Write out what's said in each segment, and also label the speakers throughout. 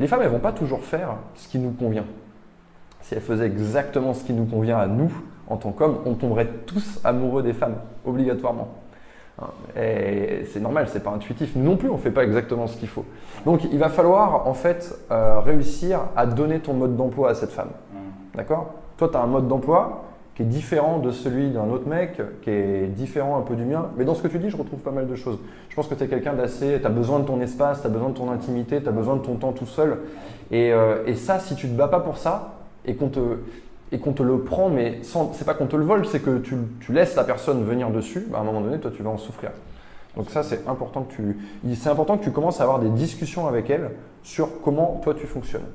Speaker 1: Les femmes, elles vont pas toujours faire ce qui nous convient. Si elles faisaient exactement ce qui nous convient à nous, en tant qu'hommes, on tomberait tous amoureux des femmes, obligatoirement. Hein, et c'est normal, c'est pas intuitif. non plus, on fait pas exactement ce qu'il faut. Donc, il va falloir en fait euh, réussir à donner ton mode d'emploi à cette femme. Mmh. D'accord? Toi, tu as un mode d'emploi qui est différent de celui d'un autre mec, qui est différent un peu du mien. Mais dans ce que tu dis, je retrouve pas mal de choses. Je pense que tu es quelqu'un d'assez. Tu as besoin de ton espace, tu as besoin de ton intimité, tu as besoin de ton temps tout seul. Et, euh, et ça, si tu te bats pas pour ça et qu'on te et qu'on te le prend, mais c'est pas qu'on te le vole, c'est que tu, tu, laisses la personne venir dessus, bah, à un moment donné, toi, tu vas en souffrir. Donc ça, c'est important que tu, c'est important que tu commences à avoir des discussions avec elle sur comment toi tu fonctionnes.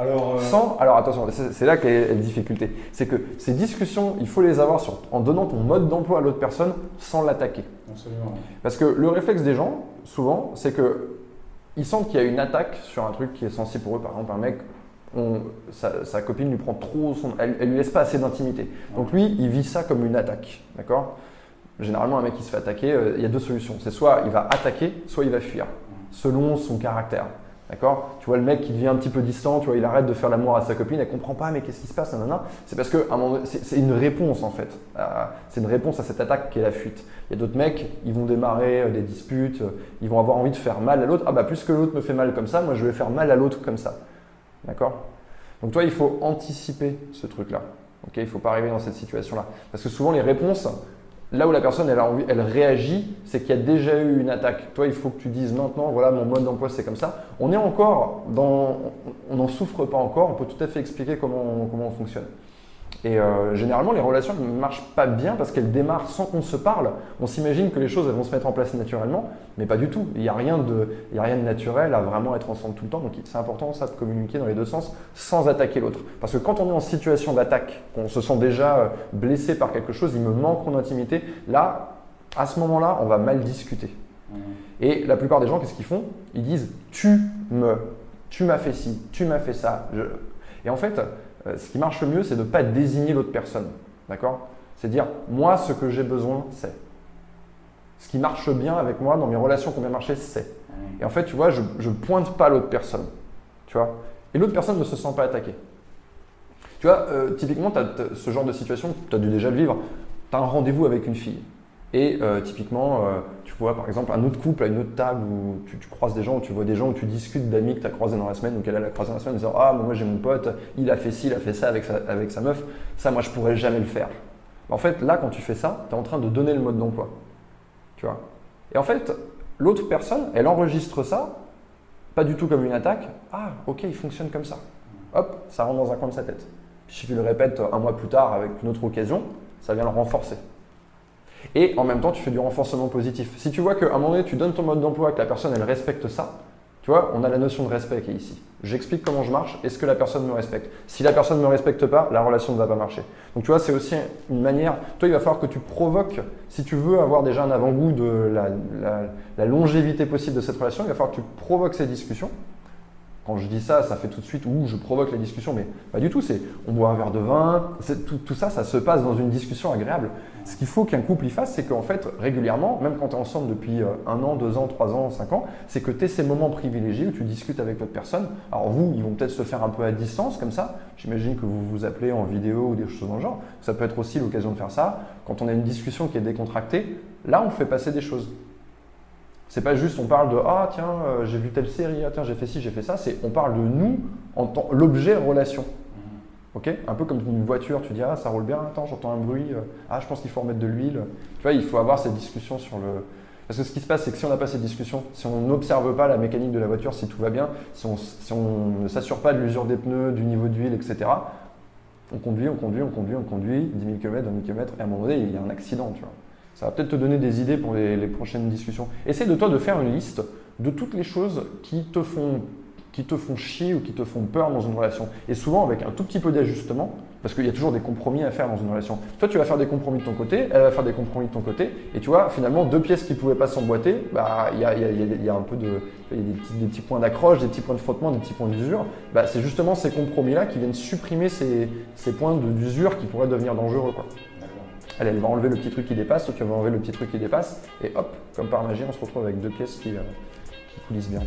Speaker 1: Alors, euh, sans, alors attention, c'est, là qu'est la difficulté. C'est que ces discussions, il faut les avoir sur, en donnant ton mode d'emploi à l'autre personne sans l'attaquer. Absolument. Parce que le réflexe des gens, souvent, c'est que ils sentent qu'il y a une attaque sur un truc qui est sensible pour eux. Par exemple, un mec sa, copine lui prend trop son, elle, lui laisse pas assez d'intimité. Donc lui, il vit ça comme une attaque, d'accord? Généralement, un mec qui se fait attaquer, euh, il y a deux solutions. C'est soit il va attaquer, soit il va fuir, selon son caractère. D'accord? Tu vois le mec qui devient un petit peu distant, tu vois, il arrête de faire l'amour à sa copine, elle comprend pas, mais qu'est-ce qui se passe, C'est parce que c'est une réponse en fait. c'est une réponse à cette attaque qui est la fuite. Il y a d'autres mecs, ils vont démarrer euh, des disputes, euh, ils vont avoir envie de faire mal à l'autre. Ah bah plus que l'autre me fait mal comme ça, moi je vais faire mal à l'autre comme ça. D'accord? Donc toi, il faut anticiper ce truc-là. Ok? Il ne faut pas arriver dans cette situation-là. Parce que souvent, les réponses, là où la personne elle, a réagit, c'est qu'il y a déjà eu une attaque. Toi, il faut que tu dises maintenant, voilà, mon mode d'emploi, c'est comme ça. On est encore dans. On n'en souffre pas encore, on peut tout à fait expliquer comment on fonctionne. Et euh, généralement, les relations ne marchent pas bien parce qu'elles démarrent sans qu'on se parle. On s'imagine que les choses elles vont se mettre en place naturellement, mais pas du tout. Il n'y a, rien de, il a rien de naturel à vraiment être ensemble tout le temps. Donc c'est important ça de communiquer dans les deux sens sans attaquer l'autre. Parce que quand on est en situation d'attaque, qu'on se sent déjà euh, blessé par quelque chose, il me manque en intimité, là, à ce moment-là, on va mal discuter. Mmh. Et la plupart des gens, qu'est-ce qu'ils font? Ils disent tu me, tu m'as fait ci, tu m'as fait ça. Et en fait, euh, ce qui marche le mieux, c'est de ne pas désigner l'autre personne. D'accord? C'est dire, moi, ce que j'ai besoin, c'est. Ce qui marche bien avec moi dans mes relations qui ont bien marché, c'est. Et en fait, tu vois, je ne pointe pas l'autre personne. Tu vois? Et l'autre personne ne se sent pas attaquée. Tu vois, euh, typiquement, tu as ce genre de situation, tu as dû déjà le vivre. Tu as un rendez-vous avec une fille. Et euh, typiquement, euh, tu vois par exemple un autre couple à une autre table où tu, croises des gens, où tu vois des gens, où tu discutes d'amis que tu as croisés dans la semaine ou qu'elle a croisé dans la semaine en disant Ah, moi j'ai mon pote, il a fait ci, il a fait ça avec sa, avec sa meuf, ça moi je pourrais jamais le faire. En fait, là quand tu fais ça, tu es en train de donner le mode d'emploi. Tu vois? Et en fait, l'autre personne, elle enregistre ça, pas du tout comme une attaque. Ah, ok, il fonctionne comme ça. Hop, ça rentre dans un coin de sa tête. Si tu le répètes un mois plus tard avec une autre occasion, ça vient le renforcer. Et en même temps, tu fais du renforcement positif. Si tu vois qu'à un moment donné, tu donnes ton mode d'emploi, que la personne, elle respecte ça, tu vois, on a la notion de respect qui est ici. J'explique comment je marche, est-ce que la personne me respecte? Si la personne ne me respecte pas, la relation ne va pas marcher. Donc tu vois, c'est aussi une manière, toi il va falloir que tu provoques, si tu veux avoir déjà un avant-goût de la, la, longévité possible de cette relation, il va falloir que tu provoques ces discussions quand je dis ça, ça fait tout de suite où je provoque la discussion, mais pas du tout. C'est on boit un verre de vin, tout, ça, ça se passe dans une discussion agréable. Ce qu'il faut qu'un couple y fasse, c'est qu'en fait, régulièrement, même quand tu es ensemble depuis euh, un an, deux ans, trois ans, cinq ans, c'est que tu aies ces moments privilégiés où tu discutes avec l'autre personne. Alors vous, ils vont peut-être se faire un peu à distance comme ça. J'imagine que vous vous appelez en vidéo ou des choses dans le genre. Ça peut être aussi l'occasion de faire ça. Quand on a une discussion qui est décontractée, là, on fait passer des choses. C'est pas juste on parle de ah tiens euh, j'ai vu telle série, ah tiens j'ai fait ci, j'ai fait ça. C'est on parle de nous en tant l'objet relation. Mm-hmm. Ok? Un peu comme une voiture, tu dis ah ça roule bien, attends j'entends un bruit, euh, ah je pense qu'il faut remettre de l'huile. Tu vois il faut avoir cette discussion sur le parce que ce qui se passe c'est que si on n'a pas cette discussion, si on n'observe pas la mécanique de la voiture, si tout va bien, si on, si on ne s'assure pas de l'usure des pneus, du niveau d'huile, etc. On conduit, on conduit, on conduit, on conduit 10 000 km, 20 000 km et à un moment donné il y a un accident, tu vois. Ça va peut-être te donner des idées pour les, prochaines discussions. Essaye de toi de faire une liste de toutes les choses qui te font qui te font chier ou qui te font peur dans une relation. Et souvent avec un tout petit peu d'ajustement, parce qu'il y a toujours des compromis à faire dans une relation. Toi, tu vas faire des compromis de ton côté, elle va faire des compromis de ton côté, et tu vois, finalement, deux pièces qui ne pouvaient pas s'emboîter, bah, il y, a, un peu de, des petits, points d'accroche, des petits points de frottement, des petits points d'usure. Bah, c'est justement ces compromis-là qui viennent supprimer ces, points d'usure qui pourraient devenir dangereux. Elle, va enlever le petit truc qui dépasse, toi tu vas enlever le petit truc qui dépasse, et hop, comme par magie, on se retrouve avec deux pièces qui, euh, coulissent bien.